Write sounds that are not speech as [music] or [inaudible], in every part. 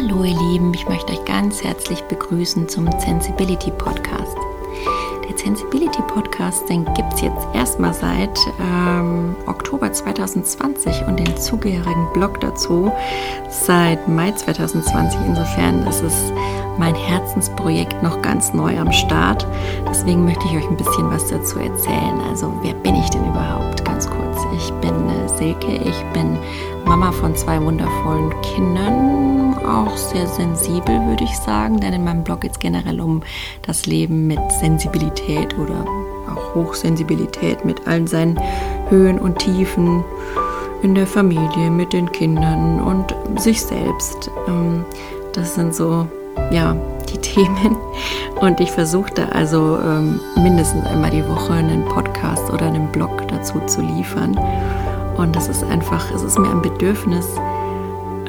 Hallo ihr Lieben, ich möchte euch ganz herzlich begrüßen zum Sensibility Podcast. Der Sensibility Podcast, den gibt es jetzt erstmal seit ähm, Oktober 2020 und den zugehörigen Blog dazu seit Mai 2020. Insofern ist es mein Herzensprojekt noch ganz neu am Start. Deswegen möchte ich euch ein bisschen was dazu erzählen. Also wer bin ich denn überhaupt? Ganz kurz. Ich bin äh, Silke, ich bin Mama von zwei wundervollen Kindern, auch sehr sensibel, würde ich sagen, denn in meinem Blog geht es generell um das Leben mit Sensibilität oder auch Hochsensibilität mit allen seinen Höhen und Tiefen in der Familie, mit den Kindern und sich selbst. Ähm, das sind so, ja, die [laughs] Themen. Und ich versuchte also ähm, mindestens einmal die Woche einen Podcast oder einen Blog dazu zu liefern. Und das ist einfach, es ist mir ein Bedürfnis,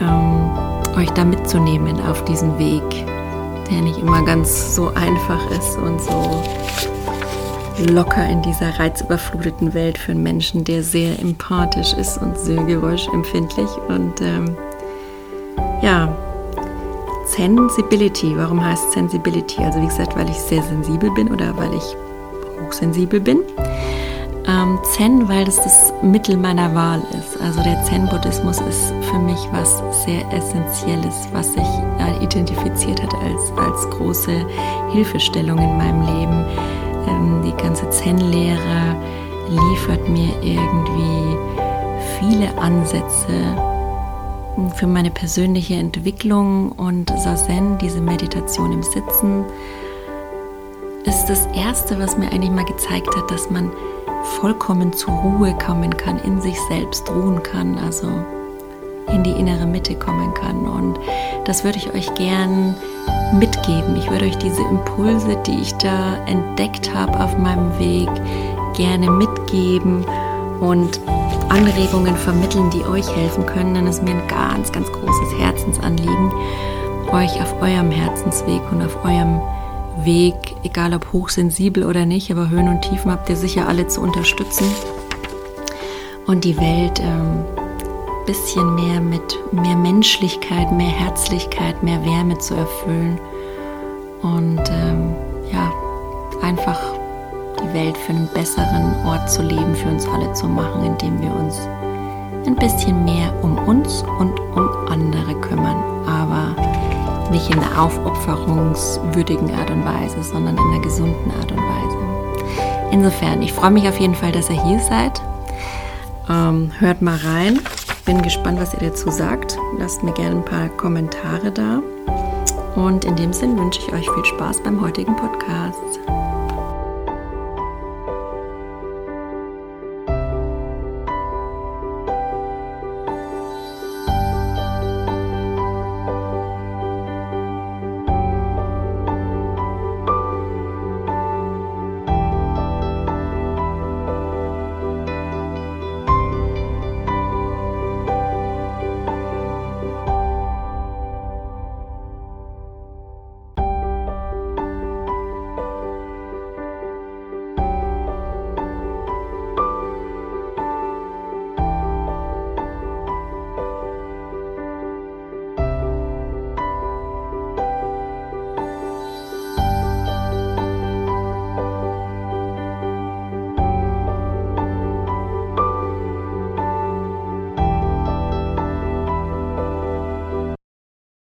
ähm, euch da mitzunehmen auf diesen Weg, der nicht immer ganz so einfach ist und so locker in dieser reizüberfluteten Welt für einen Menschen, der sehr empathisch ist und sehr geräuschempfindlich. Und ähm, ja, Sensibility, warum heißt Sensibility? Also wie gesagt, weil ich sehr sensibel bin oder weil ich hochsensibel bin. Ähm, Zen, weil das das Mittel meiner Wahl ist. Also der Zen-Buddhismus ist für mich was sehr Essentielles, was sich äh, identifiziert hat als, als große Hilfestellung in meinem Leben. Ähm, die ganze Zen-Lehre liefert mir irgendwie viele Ansätze für meine persönliche Entwicklung und Sazen, diese Meditation im Sitzen, ist das Erste, was mir eigentlich mal gezeigt hat, dass man vollkommen zur Ruhe kommen kann, in sich selbst ruhen kann, also in die innere Mitte kommen kann. Und das würde ich euch gern mitgeben. Ich würde euch diese Impulse, die ich da entdeckt habe auf meinem Weg, gerne mitgeben und Anregungen vermitteln, die euch helfen können. Denn es ist mir ein ganz, ganz großes Herzensanliegen, euch auf eurem Herzensweg und auf eurem Weg, egal ob hochsensibel oder nicht, aber Höhen und Tiefen habt ihr sicher alle zu unterstützen und die Welt ein ähm, bisschen mehr mit mehr Menschlichkeit, mehr Herzlichkeit, mehr Wärme zu erfüllen und ähm, ja, einfach die Welt für einen besseren Ort zu leben, für uns alle zu machen, indem wir uns ein bisschen mehr um uns und um andere kümmern. Aber nicht in einer aufopferungswürdigen Art und Weise, sondern in einer gesunden Art und Weise. Insofern, ich freue mich auf jeden Fall, dass ihr hier seid. Ähm, hört mal rein. Bin gespannt, was ihr dazu sagt. Lasst mir gerne ein paar Kommentare da. Und in dem Sinn wünsche ich euch viel Spaß beim heutigen Podcast.